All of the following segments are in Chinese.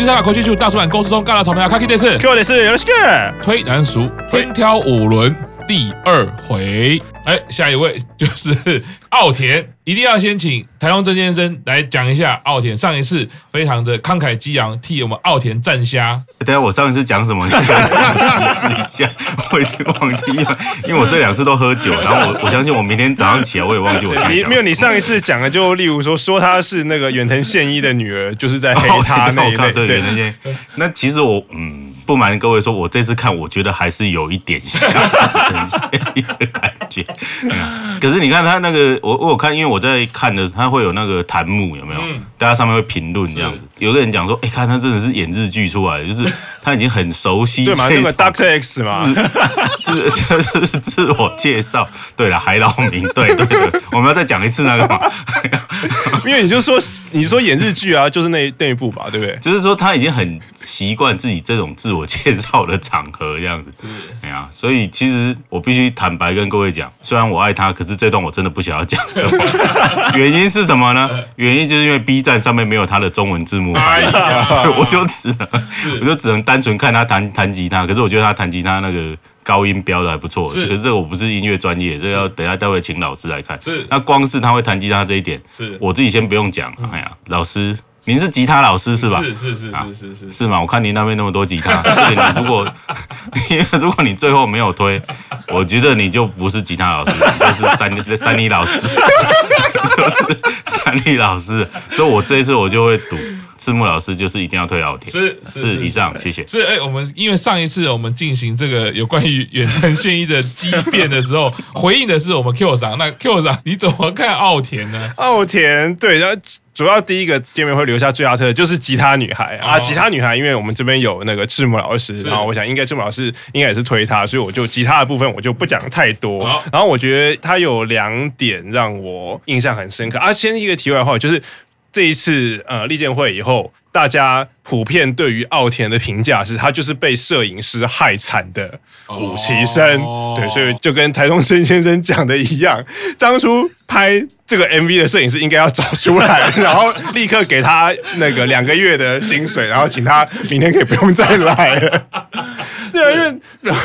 跟我去参加国际秀大叔版公司中干了草莓啊，卡 K 电视，给我的是有的是个推男熟天挑五轮第二回。哎，下一位就是奥田，一定要先请台中郑先生来讲一下奥田。上一次非常的慷慨激昂，替我们奥田站虾。等下我上一次讲什么？你再试一下，我已经忘记了，因为我这两次都喝酒，然后我我相信我明天早上起来我也忘记我。你没有，你上一次讲的就例如说说她是那个远藤宪一的女儿，就是在黑她那一类。对对对，那其实我嗯，不瞒各位说，我这次看我觉得还是有一点像的感觉。可是你看他那个，我我有看，因为我在看的，他会有那个弹幕有没有？嗯、大家上面会评论这样子。有个人讲说，哎、欸，看他真的是演日剧出来的，就是他已经很熟悉。对嘛？那个 Doctor X 嘛，就是就是自我介绍。对了，海老名，对对对，我们要再讲一次那个嘛。因为你就说，你说演日剧啊，就是那那一部吧，对不对？就是说他已经很习惯自己这种自我介绍的场合这样子。哎呀，所以其实我必须坦白跟各位讲。虽然我爱他，可是这段我真的不想要讲什么。原因是什么呢？原因就是因为 B 站上面没有他的中文字幕所以我就只能，我就只能单纯看他弹弹吉他。可是我觉得他弹吉他那个高音标的还不错。可是这个我不是音乐专业，这个要等下待会请老师来看。是，那光是他会弹吉他这一点，是我自己先不用讲。哎呀，老师。您是吉他老师是吧？是是是是是是是吗？我看您那边那么多吉他，所以你如果 因为如果你最后没有推，我觉得你就不是吉他老师，就是三三立老师，就是三立老师。所以我这一次我就会赌赤木老师，就是一定要推奥田。是是以上，谢谢。是哎，我们因为上一次我们进行这个有关于远藤宪一的激辩的时候，回应的是我们 Q 桑。那 Q 桑你怎么看奥田呢？奥田对，然后。主要第一个见面会留下最大特色就是吉他女孩啊，吉他女孩，因为我们这边有那个赤木老师，然后我想应该赤木老师应该也是推她，所以我就吉他的部分我就不讲太多。然后我觉得他有两点让我印象很深刻啊，先一个题外话，就是这一次呃立剑会以后，大家普遍对于奥田的评价是，他就是被摄影师害惨的武崎生，对，所以就跟台中生先生讲的一样，当初拍。这个 MV 的摄影师应该要找出来，然后立刻给他那个两个月的薪水，然后请他明天可以不用再来了。对啊，因为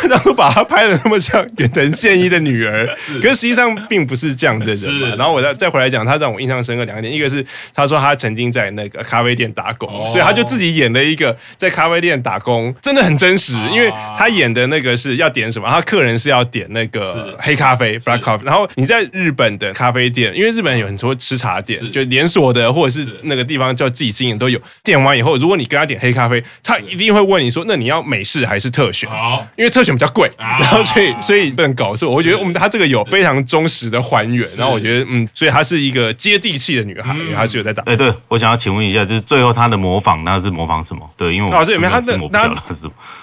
然后把他拍的那么像远藤宪一的女儿，可是实际上并不是这样的人嘛。然后我再再回来讲，他让我印象深刻两点，一个是他说他曾经在那个咖啡店打工，所以他就自己演了一个在咖啡店打工，真的很真实。因为他演的那个是要点什么，他客人是要点那个黑咖啡 （black coffee），然后你在日本的咖啡店，因为日本有很多吃茶店，就连锁的或者是那个地方叫自己经营都有。点完以后，如果你跟他点黑咖啡，他一定会问你说：“那你要美式还是特选？”因为特选比较贵，然后所以所以不能搞错。我觉得我们他这个有非常忠实的还原，然后我觉得嗯，所以她是一个接地气的女孩，因为她是有在打。哎，对，我想要请问一下，就是最后她的模仿那是模仿什么？对，因为老师有没有他的他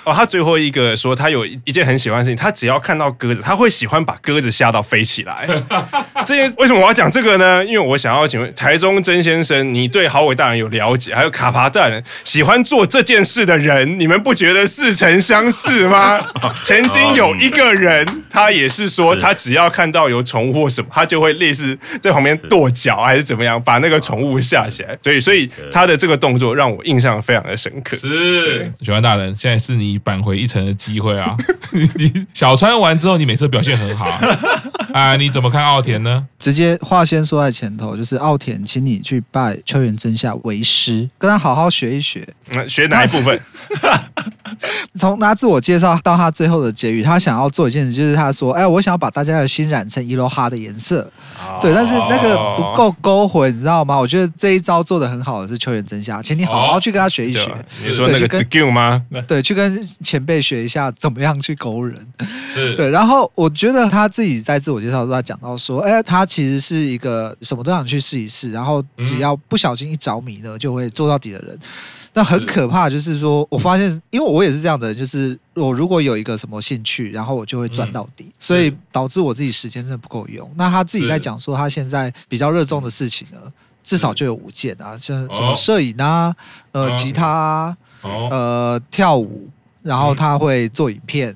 哦，他最后一个说他有一件很喜欢的事情，他只要看到鸽子，他会喜欢把鸽子吓到飞起来。这些为什么我要讲这个呢？因为我想要请问台中曾先生，你对好伟大人有了解？还有卡帕大人喜欢做这件事的人，你们不觉得似曾相识吗？曾经有一个人，他也是说，他只要看到有宠物或什么，他就会类似在旁边跺脚还是怎么样，把那个宠物吓起来。所以，所以他的这个动作让我印象非常的深刻。是，喜欢大人，现在是你扳回一城的机会啊！你小川完之后，你每次表现很好 啊，你怎么看奥田呢？直接话先说在前头，就是奥田，请你去拜秋元真夏为师，跟他好好学一学。嗯，学哪一部分？从他自我介绍到他最后的结语，他想要做一件事，就是他说：“哎，我想要把大家的心染成伊罗哈的颜色。”对，但是那个不够勾魂，你知道吗？我觉得这一招做的很好的是秋元真夏，请你好好去跟他学一学。你说那个 skill 吗？对，去跟前辈学一下怎么样去勾人。是对，然后我觉得他自己在自我介绍的时候，他讲到说：“哎，他其实是一个什么都想去试一试，然后只要不小心一着迷呢，就会做到底的人。”那很可怕，就是说我发现，因为我也是这样的人，就是我如果有一个什么兴趣，然后我就会钻到底，所以导致我自己时间真的不够用。那他自己在讲说，他现在比较热衷的事情呢，至少就有五件啊，像什么摄影啊，呃，吉他啊，呃，跳舞，然后他会做影片，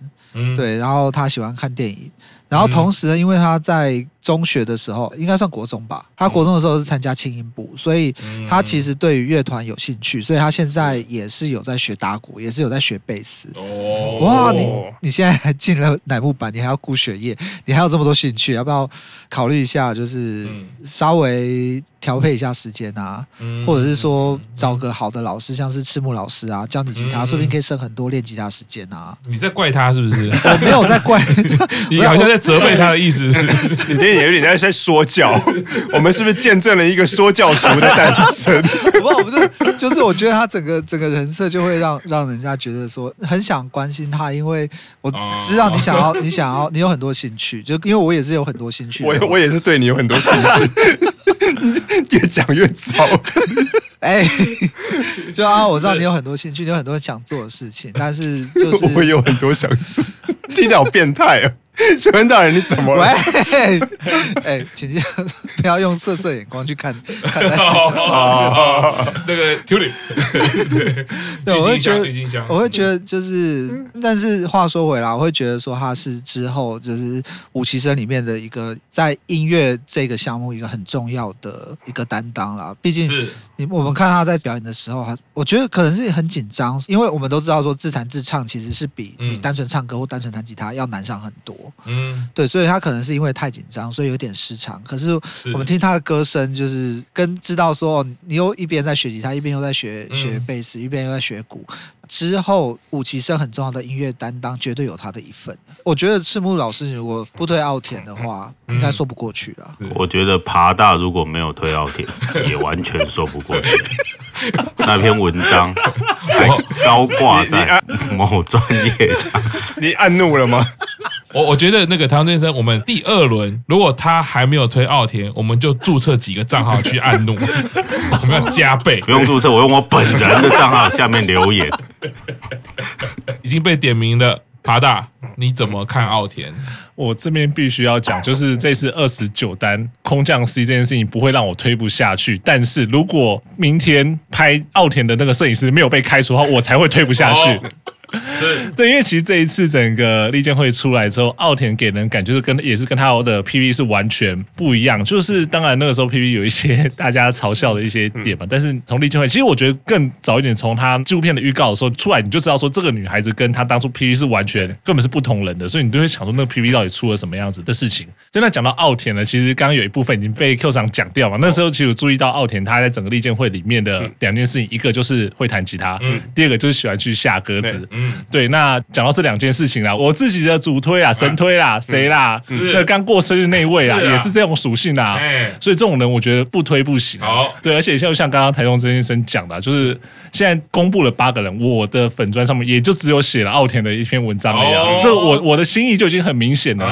对，然后他喜欢看电影，然后同时呢，因为他在中学的时候，应该算国中吧。他国中的时候是参加轻音部，所以他其实对于乐团有兴趣，所以他现在也是有在学打鼓，也是有在学贝斯。哦，哇，你你现在还进了乃木坂，你还要顾学业，你还有这么多兴趣，要不要考虑一下？就是稍微。调配一下时间啊，或者是说找个好的老师，像是赤木老师啊，教你吉他，说不定可以省很多练吉他时间啊。你在怪他是不是？我没有在怪，你好像在责备他的意思。你今天也有点在在说教。我们是不是见证了一个说教族的诞生？不，不是，就是我觉得他整个整个人设就会让让人家觉得说很想关心他，因为我知道你想要，你想要，你有很多兴趣，就因为我也是有很多兴趣，我我也是对你有很多兴趣。越讲越糟，哎，就啊，我知道你有很多兴趣，你有很多想做的事情，但是就是 我有很多想做，听起来好变态哦。学问大人，你怎么了？哎、欸，请不要用色色眼光去看 看待。那个 Tulip 对，我会觉得，我会觉得就是，但是话说回来，我会觉得说他是之后就是五期生里面的一个在音乐这个项目一个很重要的一个担当啦。毕竟，你我们看他在表演的时候，他我觉得可能是很紧张，因为我们都知道说自弹自唱其实是比你单纯唱歌或单纯弹吉他要难上很多。嗯，对，所以他可能是因为太紧张，所以有点失常。可是我们听他的歌声，就是跟知道说，哦，你又一边在学吉他，一边又在学学贝斯，一边又在学鼓。之后五期生很重要的音乐担当，绝对有他的一份。我觉得赤木老师如果不推奥田的话，应该说不过去了。我觉得爬大如果没有推奥田，也完全说不过去。那篇文章还高挂在某专业上，你按怒了吗？我我觉得那个唐先生，我们第二轮如果他还没有推奥田，我们就注册几个账号去按怒，我们要加倍。不用注册，我用我本人的账号下面留言。已经被点名了，爬大，你怎么看奥田？我这边必须要讲，就是这次二十九单空降 C 这件事情不会让我推不下去，但是如果明天拍奥田的那个摄影师没有被开除的话，我才会推不下去。哦 是对，因为其实这一次整个利剑会出来之后，奥田给人感觉是跟也是跟他的 PV 是完全不一样。就是当然那个时候 PV 有一些 大家嘲笑的一些点嘛，嗯、但是从利剑会，其实我觉得更早一点，从他纪录片的预告的时候出来，你就知道说这个女孩子跟她当初 PV 是完全根本是不同人的，所以你就会想说那个 PV 到底出了什么样子的事情。就那讲到奥田呢，其实刚刚有一部分已经被 Q 长讲掉嘛。那时候其实有注意到奥田他在整个利剑会里面的两件事情，一个就是会弹吉他，嗯，第二个就是喜欢去下鸽子，嗯，对，那。讲到这两件事情啦，我自己的主推啊，神推啦，谁啦？那刚过生日那位啊，也是这种属性啊。所以这种人我觉得不推不行。好，对，而且像像刚刚台中曾先生讲的，就是现在公布了八个人，我的粉砖上面也就只有写了奥田的一篇文章一样。这我我的心意就已经很明显了，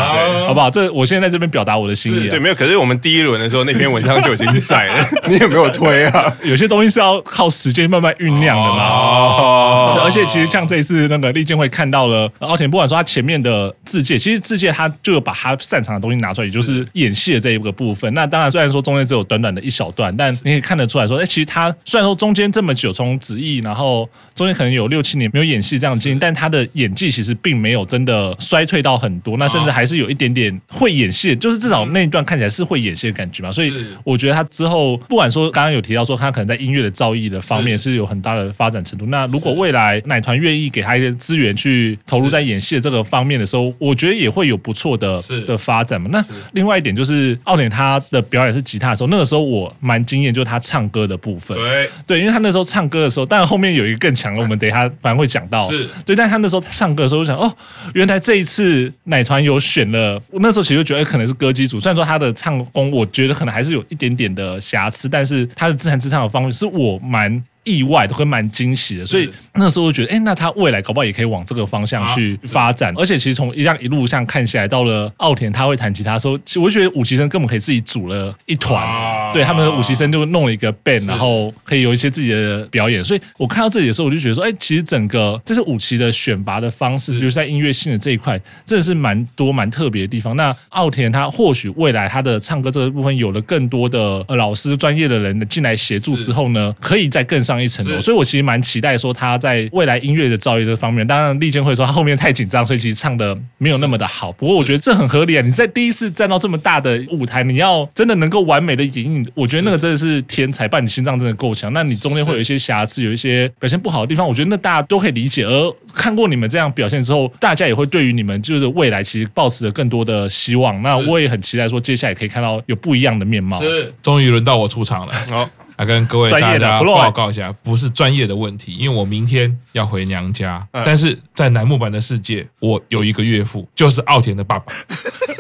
好不好？这我现在在这边表达我的心意。对，没有。可是我们第一轮的时候那篇文章就已经在了，你有没有推啊？有些东西是要靠时间慢慢酝酿的嘛。哦。而且其实像这一次那个利剑会。看到了奥田，不管说他前面的自介，其实自介他就有把他擅长的东西拿出来，也就是演戏的这一个部分。那当然，虽然说中间只有短短的一小段，但你可以看得出来说，哎，其实他虽然说中间这么久从子役，然后中间可能有六七年没有演戏这样经历，但他的演技其实并没有真的衰退到很多，那甚至还是有一点点会演戏，就是至少那一段看起来是会演戏的感觉嘛。所以我觉得他之后不管说刚刚有提到说他可能在音乐的造诣的方面是有很大的发展程度。那如果未来奶团愿意给他一些资源，去投入在演戏的这个方面的时候，我觉得也会有不错的的发展嘛。那另外一点就是奥典他的表演是吉他的时候，那个时候我蛮惊艳，就是他唱歌的部分。对对，因为他那时候唱歌的时候，当然后面有一个更强的，我们等一下 反而会讲到。是对，但他那时候唱歌的时候，我想哦，原来这一次奶团有选了。我那时候其实就觉得可能是歌姬组，虽然说他的唱功，我觉得可能还是有一点点的瑕疵，但是他的自弹自唱的方式是我蛮。意外都会蛮惊喜的，所以那时候我觉得，哎，那他未来搞不好也可以往这个方向去发展。而且其实从一样一路上看起来，到了奥田他会弹吉他的时候，其实我觉得五期生根本可以自己组了一团，对他们的五期生就弄了一个 band，然后可以有一些自己的表演。所以我看到这里的时候，我就觉得说，哎，其实整个这是五期的选拔的方式，就是在音乐性的这一块，真的是蛮多蛮特别的地方。那奥田他或许未来他的唱歌这个部分有了更多的呃老师专业的人进来协助之后呢，可以再更上。上一层楼。所以我其实蛮期待说他在未来音乐的造诣这方面，当然利剑会说他后面太紧张，所以其实唱的没有那么的好。不过我觉得这很合理啊！你在第一次站到这么大的舞台，你要真的能够完美的演绎，我觉得那个真的是天才，不然你心脏真的够强。那你中间会有一些瑕疵，有一些表现不好的地方，我觉得那大家都可以理解。而看过你们这样表现之后，大家也会对于你们就是未来其实抱持着更多的希望。那我也很期待说，接下来可以看到有不一样的面貌。是，终于轮到我出场了。好，来跟各位大家报告一下，不是专业的问题，因为我明天要回娘家，嗯。但是在楠木板的世界，我有一个岳父，就是奥田的爸爸，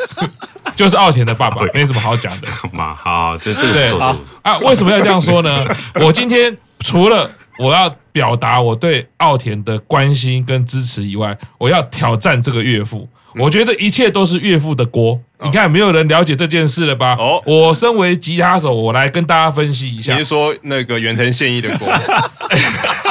就是奥田的爸爸，没什么好讲的。嘛，好，这这对。个做啊，为什么要这样说呢？我今天除了我要表达我对奥田的关心跟支持以外，我要挑战这个岳父。我觉得一切都是岳父的锅。你看，没有人了解这件事了吧？哦我身为吉他手，我来跟大家分析一下你是。说那个远藤宪一的锅？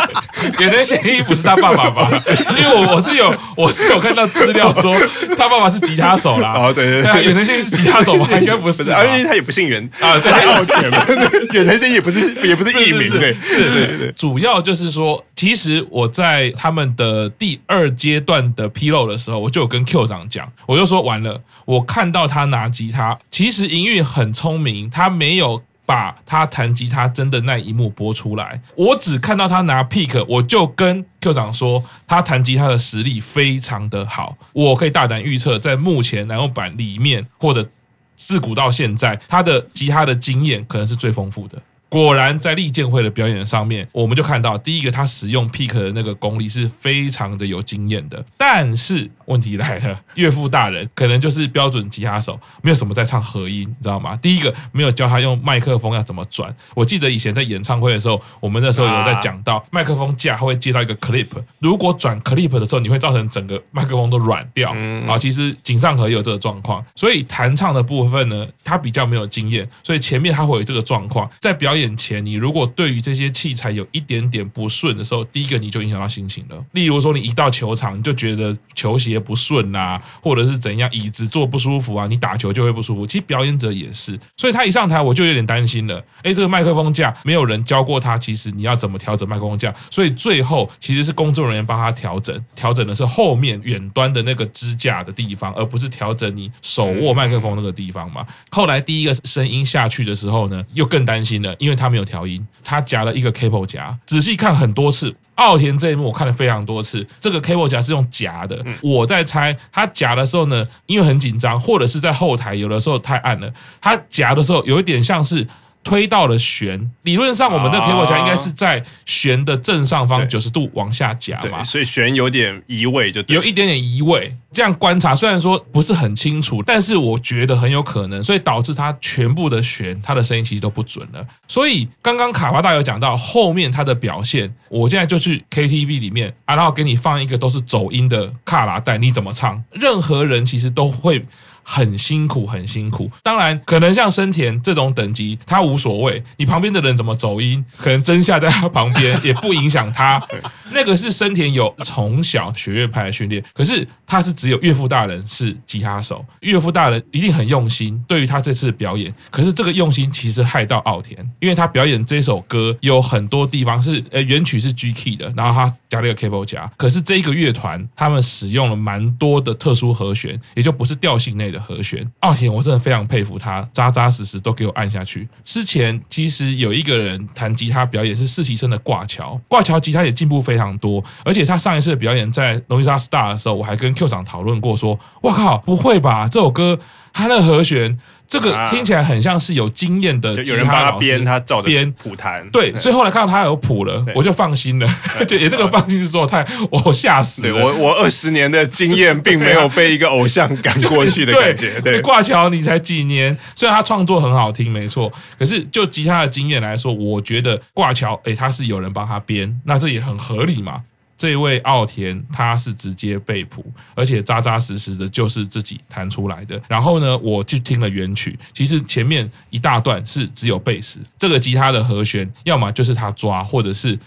远藤宪一不是他爸爸吧？因为我我是有我是有看到资料说他爸爸是吉他手啦。哦，对对对远藤宪一是吉他手吗？应该不是因为他也不姓远啊对他是奥田嘛，对远藤宪一也不是也不是艺名，对，是是，主要就是说，其实我在他们的第二阶段的披露的时候，我就有跟 Q 长讲，我就说完了，我看到他拿吉他，其实营运很聪明，他没有。把他弹吉他真的那一幕播出来，我只看到他拿 pick，我就跟 Q 长说，他弹吉他的实力非常的好，我可以大胆预测，在目前乃木坂里面或者自古到现在，他的吉他的经验可能是最丰富的。果然，在利剑会的表演上面，我们就看到第一个，他使用 pick 的那个功力是非常的有经验的。但是问题来了，岳父大人可能就是标准吉他手，没有什么在唱和音，你知道吗？第一个没有教他用麦克风要怎么转。我记得以前在演唱会的时候，我们那时候有在讲到麦克风架，它会接到一个 clip，如果转 clip 的时候，你会造成整个麦克风都软掉。啊，其实井上和也有这个状况，所以弹唱的部分呢，他比较没有经验，所以前面他会有这个状况，在表演。前，你如果对于这些器材有一点点不顺的时候，第一个你就影响到心情了。例如说，你一到球场，你就觉得球鞋不顺啊，或者是怎样，椅子坐不舒服啊，你打球就会不舒服。其实表演者也是，所以他一上台我就有点担心了。诶，这个麦克风架没有人教过他，其实你要怎么调整麦克风架？所以最后其实是工作人员帮他调整，调整的是后面远端的那个支架的地方，而不是调整你手握麦克风那个地方嘛。后来第一个声音下去的时候呢，又更担心了，因为他没有调音，他夹了一个 cable 夹。仔细看很多次，奥田这一幕我看了非常多次。这个 cable 夹是用夹的，我在猜他夹的时候呢，因为很紧张，或者是在后台有的时候太暗了，他夹的时候有一点像是。推到了弦，理论上我们的 cable 夹应该是在弦的正上方九十度往下夹嘛，所以弦有点移位就对，有一点点移位。这样观察虽然说不是很清楚，但是我觉得很有可能，所以导致它全部的弦，它的声音其实都不准了。所以刚刚卡巴大有讲到后面它的表现，我现在就去 KTV 里面啊，然后给你放一个都是走音的卡拉带，你怎么唱？任何人其实都会。很辛苦，很辛苦。当然，可能像生田这种等级，他无所谓。你旁边的人怎么走音，可能真下在他旁边也不影响他。那个是生田有从小学乐派的训练，可是他是只有岳父大人是吉他手，岳父大人一定很用心，对于他这次的表演。可是这个用心其实害到奥田，因为他表演这首歌有很多地方是呃原曲是 G key 的，然后他加了一个 cable 夹。可是这一个乐团他们使用了蛮多的特殊和弦，也就不是调性内的和弦，奥田我真的非常佩服他，扎扎实实都给我按下去。之前其实有一个人弹吉他表演是实习生的挂桥，挂桥吉他也进步非常多，而且他上一次表演在《龙与沙 Star》的时候，我还跟 Q 长讨论过，说：“我靠，不会吧？这首歌他的和弦。”这个听起来很像是有经验的，有人帮他编，他照着编谱弹。对，所以后来看到他有谱了，我就放心了。就也这个放心之后，太我吓死了。我我二十年的经验，并没有被一个偶像赶过去的 感觉。对，挂桥你才几年，虽然他创作很好听，没错，可是就吉他的经验来说，我觉得挂桥，诶，他是有人帮他编，那这也很合理嘛。这位奥田他是直接背谱，而且扎扎实实的就是自己弹出来的。然后呢，我去听了原曲，其实前面一大段是只有贝斯，这个吉他的和弦，要么就是他抓，或者是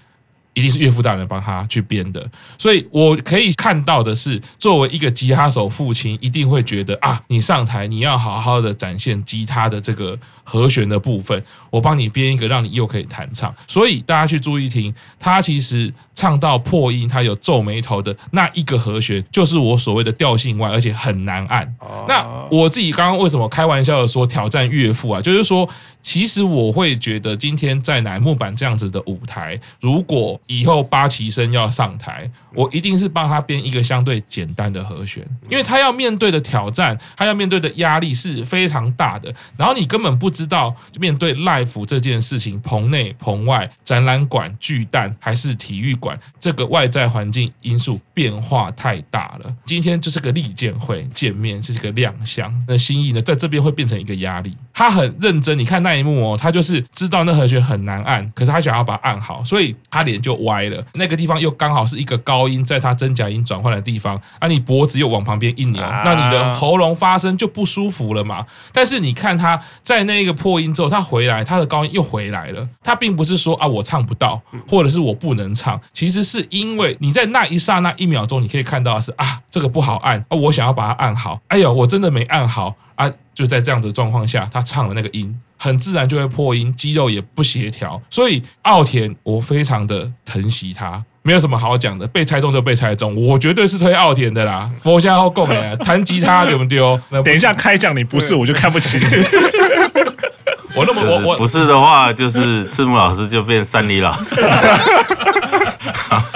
一定是岳父大人帮他去编的。所以我可以看到的是，作为一个吉他手父亲，一定会觉得啊，你上台你要好好的展现吉他的这个和弦的部分，我帮你编一个，让你又可以弹唱。所以大家去注意听，他其实唱到破音，他有皱眉头的那一个和弦，就是我所谓的调性外，而且很难按。那我自己刚刚为什么开玩笑的说挑战岳父啊？就是说，其实我会觉得今天在乃木坂这样子的舞台，如果以后八旗生要上台，我一定是帮他编一个相对简单的和弦，因为他要面对的挑战，他要面对的压力是非常大的。然后你根本不知道面对 life 这件事情，棚内棚外、展览馆、巨蛋还是体育馆，这个外在环境因素变化太大了。今天就是个利剑会见面，是个亮相，那心意呢，在这边会变成一个压力。他很认真，你看那一幕哦，他就是知道那和弦很难按，可是他想要把它按好，所以他脸就歪了。那个地方又刚好是一个高音，在他真假音转换的地方，啊，你脖子又往旁边一扭，那你的喉咙发声就不舒服了嘛。但是你看他在那个破音之后，他回来，他的高音又回来了。他并不是说啊我唱不到，或者是我不能唱，其实是因为你在那一刹那一秒钟，你可以看到的是啊这个不好按啊，我想要把它按好。哎呦，我真的没按好啊！就在这样子的状况下，他唱的那个音很自然就会破音，肌肉也不协调。所以奥田，我非常的疼惜他。没有什么好讲的，被猜中就被猜中，我绝对是推奥田的啦。我现在要讲哎，弹吉他丢不丢？等一下开讲你不是，我就看不起你。我那么我我不是的话，就是赤木老师就变山里老师。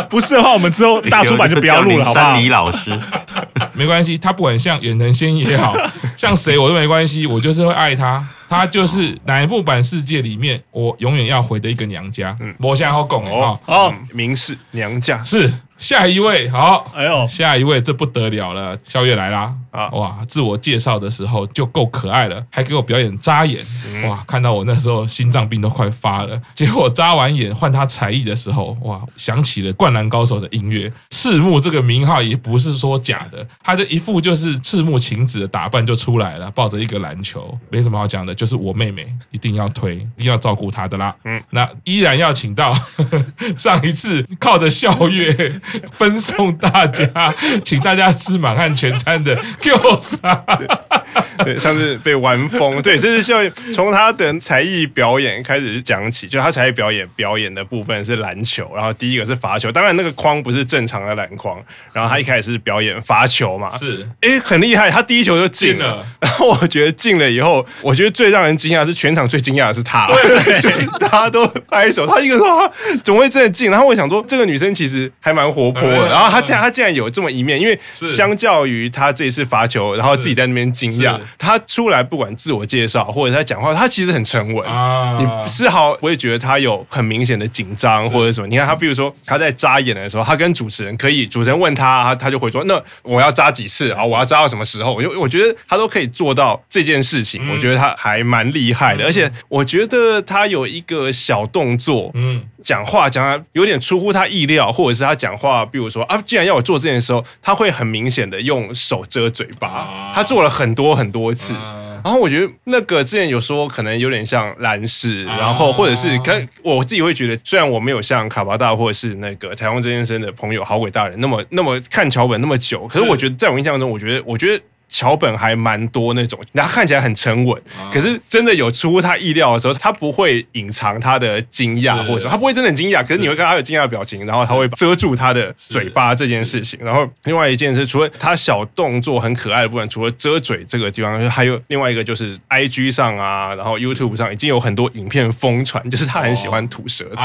不是的话，我们之后 大叔版就不要录了，好不好？山里老师，没关系，他不管像远藤先也好像谁，我都没关系，我就是会爱他。他就是乃木坂世界里面我永远要回的一个娘家。嗯，我现在好讲哦，好，明示娘家。是。下一位，好，哎呦，下一位，这不得了了，肖月来啦！啊，哇，自我介绍的时候就够可爱了，还给我表演扎眼，哇，看到我那时候心脏病都快发了。结果扎完眼换他才艺的时候，哇，想起了《灌篮高手》的音乐，赤木这个名号也不是说假的，他这一副就是赤木晴子的打扮就出来了，抱着一个篮球，没什么好讲的，就是我妹妹一定要推，一定要照顾她的啦。嗯，那依然要请到 上一次靠着笑月。分送大家，请大家吃满汉全餐的 Q 三，对，像是被玩疯，对，这是需要从他的才艺表演开始讲起，就他才艺表演表演的部分是篮球，然后第一个是罚球，当然那个框不是正常的篮筐，然后他一开始是表演罚球嘛，是，哎，很厉害，他第一球就进了，了。然后我觉得进了以后，我觉得最让人惊讶是全场最惊讶的是他，对 就是大家都拍手，他一个说他怎么会真的进，然后我想说这个女生其实还蛮活泼的。然后她竟然他竟然有这么一面，因为相较于她这一次罚球，然后自己在那边惊讶，她出来不管自我介绍或者她讲话，她其实很沉稳。你丝毫我也觉得她有很明显的紧张或者什么。你看她，比如说她在扎眼的时候，她跟主持人可以，主持人问她，她就会说：“那我要扎几次啊？我要扎到什么时候？”我就我觉得她都可以做到这件事情，我觉得她还蛮厉害的。而且我觉得他有一个小动作，嗯。讲话讲的有点出乎他意料，或者是他讲话，比如说啊，既然要我做这件事时候，他会很明显的用手遮嘴巴。他做了很多很多次，然后我觉得那个之前有说可能有点像兰式，然后或者是可能我自己会觉得，虽然我没有像卡巴大或者是那个台湾真先生的朋友好鬼大人那么那么看桥本那么久，可是我觉得在我印象中，我觉得我觉得。桥本还蛮多那种，然后看起来很沉稳，可是真的有出乎他意料的时候，他不会隐藏他的惊讶或者什么，他不会真的很惊讶，可是你会看他有惊讶的表情，然后他会遮住他的嘴巴这件事情。然后另外一件事，除了他小动作很可爱的部分，除了遮嘴这个地方，还有另外一个就是 IG 上啊，然后 YouTube 上已经有很多影片疯传，就是他很喜欢吐舌头。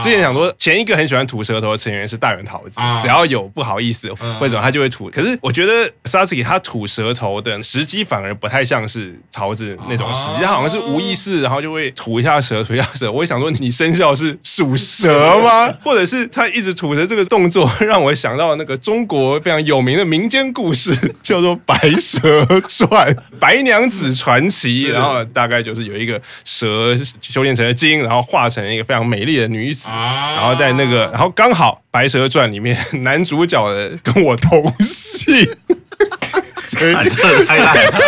之前想说前一个很喜欢吐舌头的成员是大原桃子，只要有不好意思或者什么他就会吐。可是我觉得 Satsuki 他吐舌。舌头的时机反而不太像是桃子那种时机，他好像是无意识，然后就会吐一下舌，吐一下舌。我也想说，你生肖是属蛇吗？或者是他一直吐的这个动作，让我想到那个中国非常有名的民间故事，叫做《白蛇传》《白娘子传奇》，然后大概就是有一个蛇修炼成了精，然后化成一个非常美丽的女子，然后在那个，然后刚好《白蛇传》里面 男主角的跟我同姓。真的太烂了，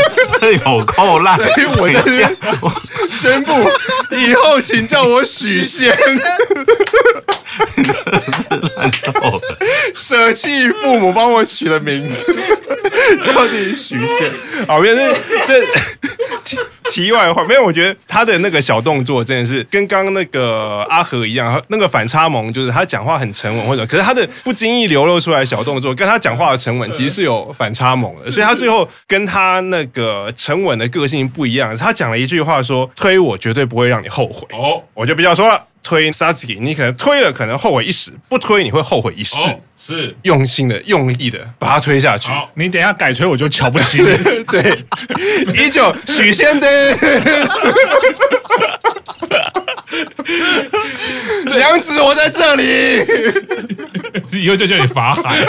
有够烂！我宣布，以后请叫我许仙。真的是烂透了，舍弃父母帮我取的名字，叫你许仙。啊，别这这。题题外话，没有。我觉得他的那个小动作真的是跟刚刚那个阿和一样，那个反差萌就是他讲话很沉稳，或者可是他的不经意流露出来的小动作，跟他讲话的沉稳其实是有反差萌的。所以他最后跟他那个沉稳的个性不一样。他讲了一句话说：“推我绝对不会让你后悔。”哦，我就不要说了。推 s a s u k i 你可能推了，可能后悔一时；不推，你会后悔一世。哦、是用心的、用力的把它推下去。好，你等一下改推，我就瞧不起你。对，依旧许仙的。娘子，我在这里。以后就叫你法海。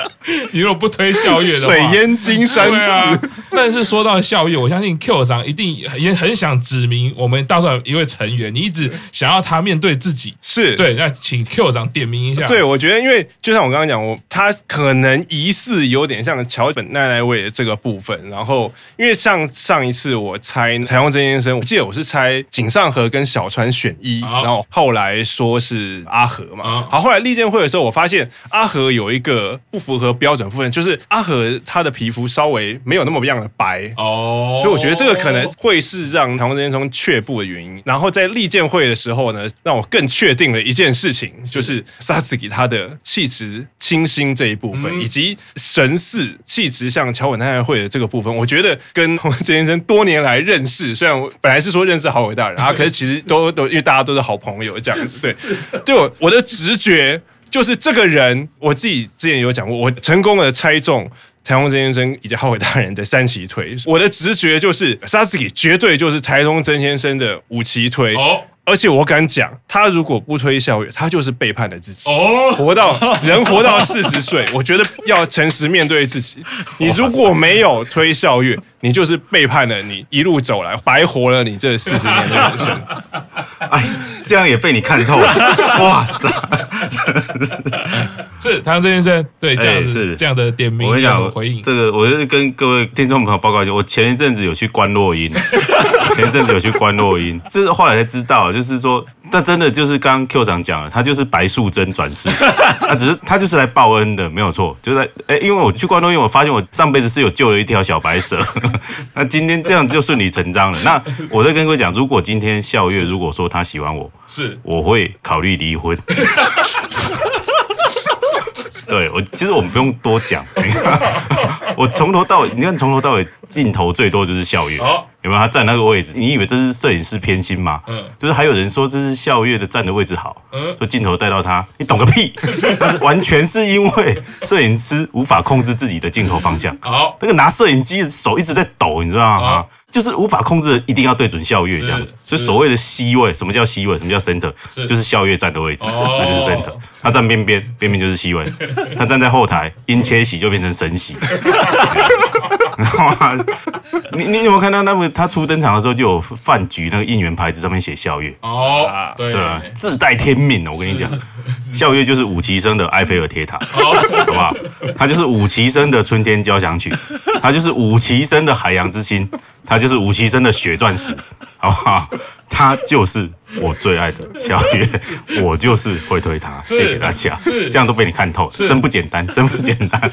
你如果不推咲月的话，水淹金山寺。啊、但是说到咲月，我相信 Q 长一定也很想指明我们大蒜一位成员，你一直想要他面对自己，是对。那请 Q 长点名一下。对，我觉得，因为就像我刚刚讲，我他可能疑似有点像桥本奈奈未的这个部分。然后，因为像上一次我猜彩虹真先生，我记得我是猜井上和跟小川选一，然后后来说是阿和嘛。好，后来利剑会的时候，我发现阿和有一个不符合。标准部分就是阿和他的皮肤稍微没有那么样的白哦，所以我觉得这个可能会是让唐风真中却步的原因。然后在利剑会的时候呢，让我更确定了一件事情，就是沙子给他的气质清新这一部分，以及神似气质像桥本太太会的这个部分，我觉得跟唐真先生多年来认识，虽然我本来是说认识好伟大人啊，可是其实都都因为大家都是好朋友这样子，对，就我的直觉。就是这个人，我自己之前有讲过，我成功的猜中台中真先生以及浩伟大人的三旗推，我的直觉就是 Sasuke 绝对就是台中真先生的五旗推。哦而且我敢讲，他如果不推咲月，他就是背叛了自己。哦，活到人活到四十岁，我觉得要诚实面对自己。你如果没有推咲月，你就是背叛了你一路走来，白活了你这四十年的人生。哎，这样也被你看透了。哇塞！是唐真先生对这样子、欸、是这样的点名，我跟你讲回应。这个，我就是跟各位听众朋友报告一下，我前一阵子有去观落音，前一阵子有去观落音，这是后来才知道。就是说，那真的就是刚刚 Q 长讲了，他就是白素贞转世，他 只是他就是来报恩的，没有错。就是在哎，因为我去关东，因为我发现我上辈子是有救了一条小白蛇，那今天这样子就顺理成章了。那我再跟各位讲，如果今天笑月如果说他喜欢我，是我会考虑离婚。对我，其实我们不用多讲，我从头到尾，你看从头到尾镜头最多就是笑月。有没有他站那个位置？你以为这是摄影师偏心吗？嗯，就是还有人说这是笑月的站的位置好，嗯，说镜头带到他，你懂个屁！但是完全是因为摄影师无法控制自己的镜头方向。好，那个拿摄影机的手一直在抖，你知道吗？就是无法控制，一定要对准笑月这样子。所以所谓的 C 位，什么叫 C 位？什么叫 center？就是笑月站的位置，那就是 center。他站边边，边边就是 C 位。他站在后台，因切洗就变成神喜。你你有没有看到那么他初登场的时候就有饭局那个应援牌子上面写笑月哦，对。啊，自带天命，我跟你讲，咲月就是五期生的埃菲尔铁塔，好不好？他就是五期生的春天交响曲，他就是五期生的海洋之心，他就是五期生的血钻石，好不好？他就是。我最爱的咲月，我就是会推他。谢谢大家，是这样都被你看透，真不简单，真不简单。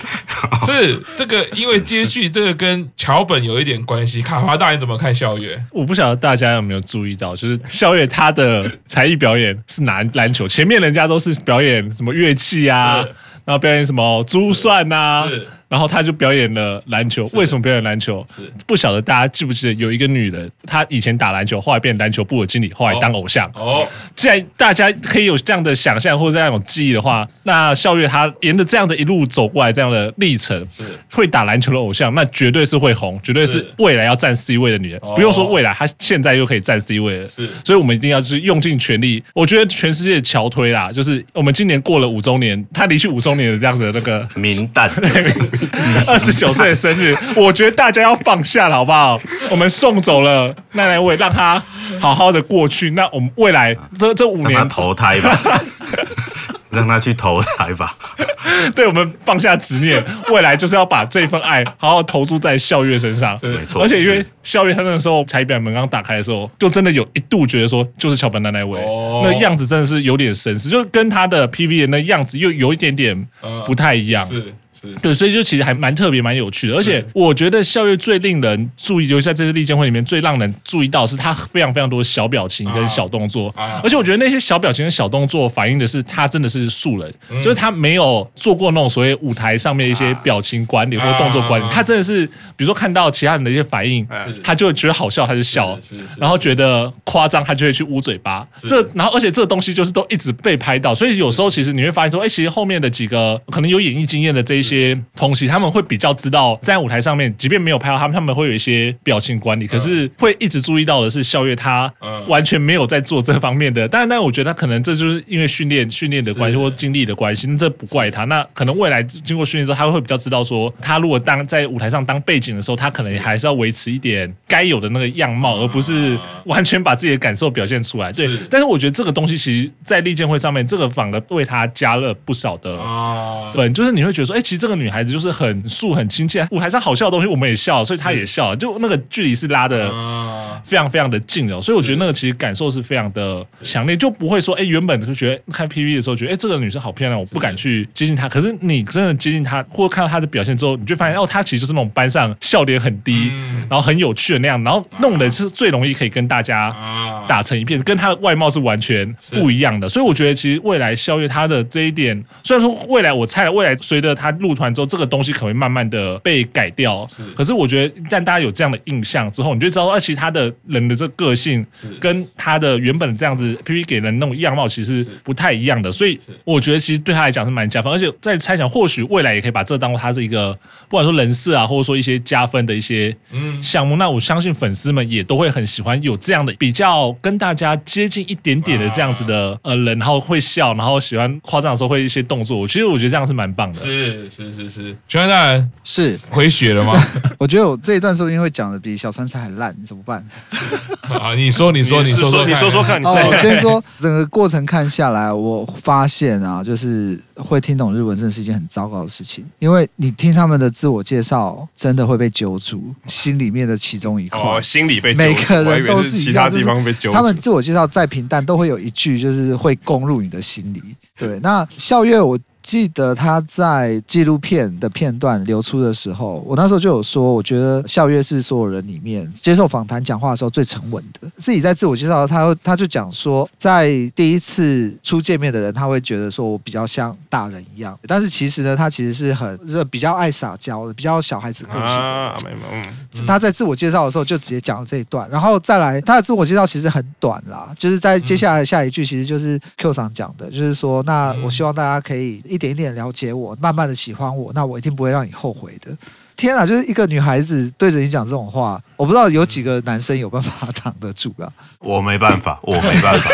是这个，因为接续这个跟桥本有一点关系。卡华大人怎么看咲月？我不晓得大家有没有注意到，就是咲月他的才艺表演是拿篮球，前面人家都是表演什么乐器啊，然后表演什么珠算呐、啊。然后他就表演了篮球。为什么表演篮球？是不晓得大家记不记得有一个女人，她以前打篮球，后来变篮球部的经理，后来当偶像。哦，既然大家可以有这样的想象或者这样一种记忆的话，那笑月她沿着这样的一路走过来，这样的历程，是会打篮球的偶像，那绝对是会红，绝对是未来要占 C 位的女人。不用说未来，她现在又可以占 C 位了。是，所以我们一定要就是用尽全力。我觉得全世界桥推啦，就是我们今年过了五周年，她离去五周年的这样子的那个名单。二十九岁的生日，我觉得大家要放下了，好不好？我们送走了奈奈未，让他好好的过去。那我们未来这这五年投胎吧。让他去投胎吧。对，我们放下执念，未来就是要把这份爱好好投注在孝月身上。没错，而且因为孝月他那个时候彩表门刚打开的时候，就真的有一度觉得说，就是桥本奈奈未，哦、那样子真的是有点神似，就是跟他的 PV 的那样子又有一点点不太一样。是。对，所以就其实还蛮特别、蛮有趣的，而且我觉得笑月最令人注意，留下这次立剑会里面最让人注意到是他非常非常多的小表情跟小动作，而且我觉得那些小表情跟小动作反映的是他真的是素人，就是他没有做过那种所谓舞台上面一些表情管理或动作管理，他真的是比如说看到其他人的一些反应，他就会觉得好笑，他就笑，然后觉得夸张，他就会去捂嘴巴。这然后而且这个东西就是都一直被拍到，所以有时候其实你会发现说，哎，其实后面的几个可能有演艺经验的这一些。些东西他们会比较知道，在舞台上面，即便没有拍到他们，他们会有一些表情管理，可是会一直注意到的是笑月他完全没有在做这方面的。但但我觉得他可能这就是因为训练训练的关系或经历的关系，那这不怪他。那可能未来经过训练之后，他会比较知道说，他如果当在舞台上当背景的时候，他可能还是要维持一点该有的那个样貌，而不是完全把自己的感受表现出来。对，但是我觉得这个东西其实，在立剑会上面，这个反而为他加了不少的分，就是你会觉得说，哎，其实。这个女孩子就是很素很亲切，舞台上好笑的东西我们也笑，所以她也笑，就那个距离是拉的非常非常的近哦，所以我觉得那个其实感受是非常的强烈，就不会说哎，原本就觉得看 PV 的时候觉得哎，这个女生好漂亮，我不敢去接近她。可是你真的接近她，或者看到她的表现之后，你就发现哦，她其实就是那种班上笑点很低，然后很有趣的那样，然后弄的是最容易可以跟大家打成一片，跟她的外貌是完全不一样的。所以我觉得其实未来肖月她的这一点，虽然说未来我猜了，未来随着她入团之后，这个东西可能会慢慢的被改掉。是，可是我觉得，一旦大家有这样的印象之后，你就知道，啊，其实他的人的这个个性，跟他的原本这样子 P P 给人那种样貌，其实不太一样的。所以，我觉得其实对他来讲是蛮加分。而且在猜想，或许未来也可以把这当做他是一个，不管说人设啊，或者说一些加分的一些项目。那我相信粉丝们也都会很喜欢有这样的比较跟大家接近一点点的这样子的呃人，然后会笑，然后喜欢夸张的时候会一些动作。其实我觉得这样是蛮棒的。是是是是。玄幻大人是回血了吗？我觉得我这一段说不定会讲的比小川菜还烂，你怎么办？啊，你说，你说，你说说，你说说看。哦，我先说整个过程看下来，我发现啊，就是会听懂日文真的是一件很糟糕的事情，因为你听他们的自我介绍，真的会被揪住心里面的其中一块。哦，心里被每个人都是其他地方被揪住。他们自我介绍再平淡，都会有一句就是会攻入你的心里。对，那校月我。记得他在纪录片的片段流出的时候，我那时候就有说，我觉得笑月是所有人里面接受访谈讲话的时候最沉稳的。自己在自我介绍，他他就讲说，在第一次初见面的人，他会觉得说我比较像大人一样，但是其实呢，他其实是很比较爱撒娇的，比较小孩子个性。啊，没有。他在自我介绍的时候就直接讲了这一段，然后再来他的自我介绍其实很短啦，就是在接下来下一句其实就是 Q 上讲的，就是说，那我希望大家可以一。点一点了解我，慢慢的喜欢我，那我一定不会让你后悔的。天啊，就是一个女孩子对着你讲这种话，我不知道有几个男生有办法 挡得住啊。我没办法，我没办法。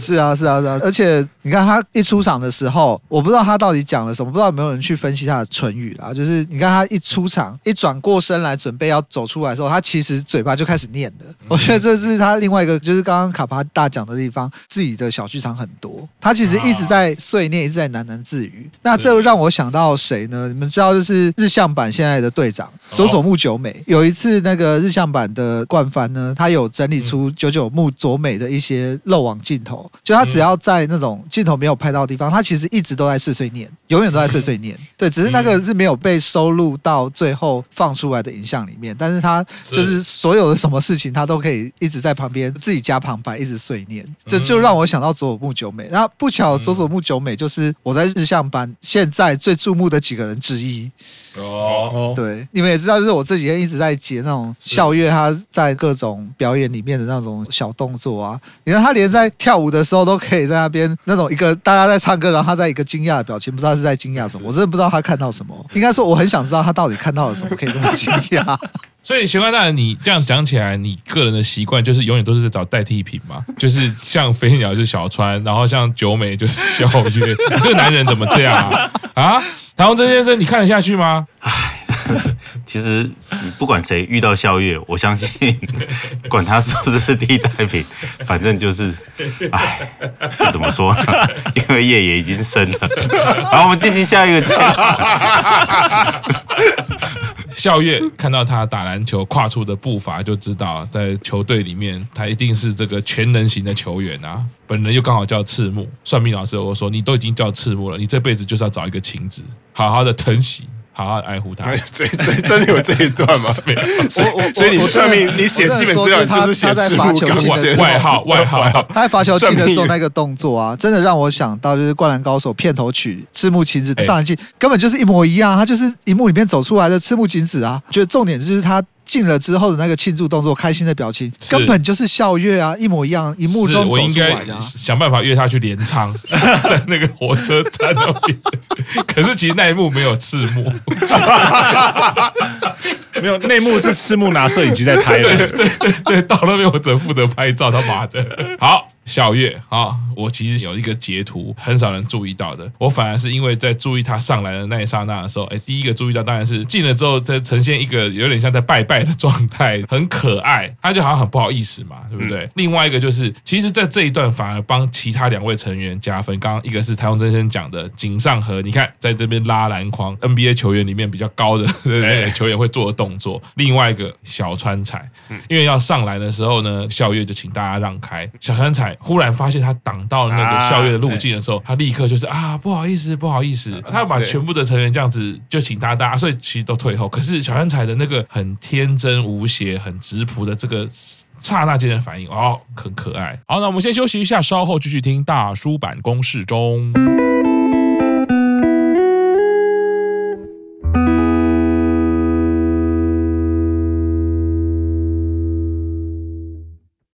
是啊，是啊，是啊，而且你看他一出场的时候，我不知道他到底讲了什么，不知道有没有人去分析他的唇语啦。就是你看他一出场，一转过身来准备要走出来的时候，他其实嘴巴就开始念了。我觉得这是他另外一个，就是刚刚卡帕大讲的地方，自己的小剧场很多。他其实一直在碎念，一直在喃喃自语。那这又让我想到谁呢？你们知道，就是日向版现在的队长佐佐木久美。有一次那个日向版的冠番呢，他有整理出久久木佐美的一些漏网镜头。就他只要在那种镜头没有拍到的地方，他其实一直都在碎碎念，永远都在碎碎念。对，只是那个是没有被收录到最后放出来的影像里面。但是他就是所有的什么事情，他都可以一直在旁边自己加旁白，一直碎念。这就让我想到佐佐木久美。那不巧，佐佐木久美就是我在日向班现在最注目的几个人之一。哦，对，你们也知道，就是我这几天一直在截那种校乐他在各种表演里面的那种小动作啊。你看他连在跳舞的时候都可以在那边那种一个大家在唱歌，然后他在一个惊讶的表情，不知道是在惊讶什么。我真的不知道他看到什么。应该说，我很想知道他到底看到了什么，可以这么惊讶。所以玄关大人，你这样讲起来，你个人的习惯就是永远都是在找代替品嘛？就是像飞鸟就是小川，然后像九美就是小月。你 这个男人怎么这样啊？啊？台湾真先生，你看得下去吗？唉，其实不管谁遇到校月，我相信 管他是不是替代品，反正就是，哎，这怎么说呢？因为夜也已经深了。好，我们进行下一个笑。月看到他打篮球跨出的步伐，就知道在球队里面他一定是这个全能型的球员啊。本人又刚好叫赤木，算命老师我说，你都已经叫赤木了，你这辈子就是要找一个晴子，好好的疼惜。好好爱护他。这这真的有这一段吗？没有。所以所以你算命，你写基本资料就是写赤木刚写外号 外号。他在罚球机的时候那个动作啊，真的让我想到就是《灌篮高手》片头曲赤木晴子上一季根本就是一模一样，他就是荧幕里面走出来的赤木晴子啊。觉得重点就是他。进了之后的那个庆祝动作，开心的表情，根本就是笑月啊，一模一样，一幕中走出来的、啊。想办法约他去镰仓，在那个火车站那边。可是其实那一幕没有赤木，没有内幕是赤木拿摄影机在拍的。对对对对，到那边我只负责拍照，他妈的，好。孝月啊，我其实有一个截图，很少人注意到的。我反而是因为在注意他上来的那一刹那的时候，哎，第一个注意到当然是进了之后，在呈现一个有点像在拜拜的状态，很可爱。他就好像很不好意思嘛，对不对？嗯、另外一个就是，其实，在这一段反而帮其他两位成员加分。刚刚一个是台湾真先讲的井上和，你看在这边拉篮筐，NBA 球员里面比较高的 对对球员会做的动作。另外一个小川彩，因为要上来的时候呢，笑月就请大家让开，小川彩。忽然发现他挡到那个校阅的路径的时候，他立刻就是啊，不好意思，不好意思，他把全部的成员这样子就请大家，所以其实都退后。可是小天才的那个很天真无邪、很直朴的这个刹那间的反应，哦，很可爱。好，那我们先休息一下，稍后继续听大叔版公式中。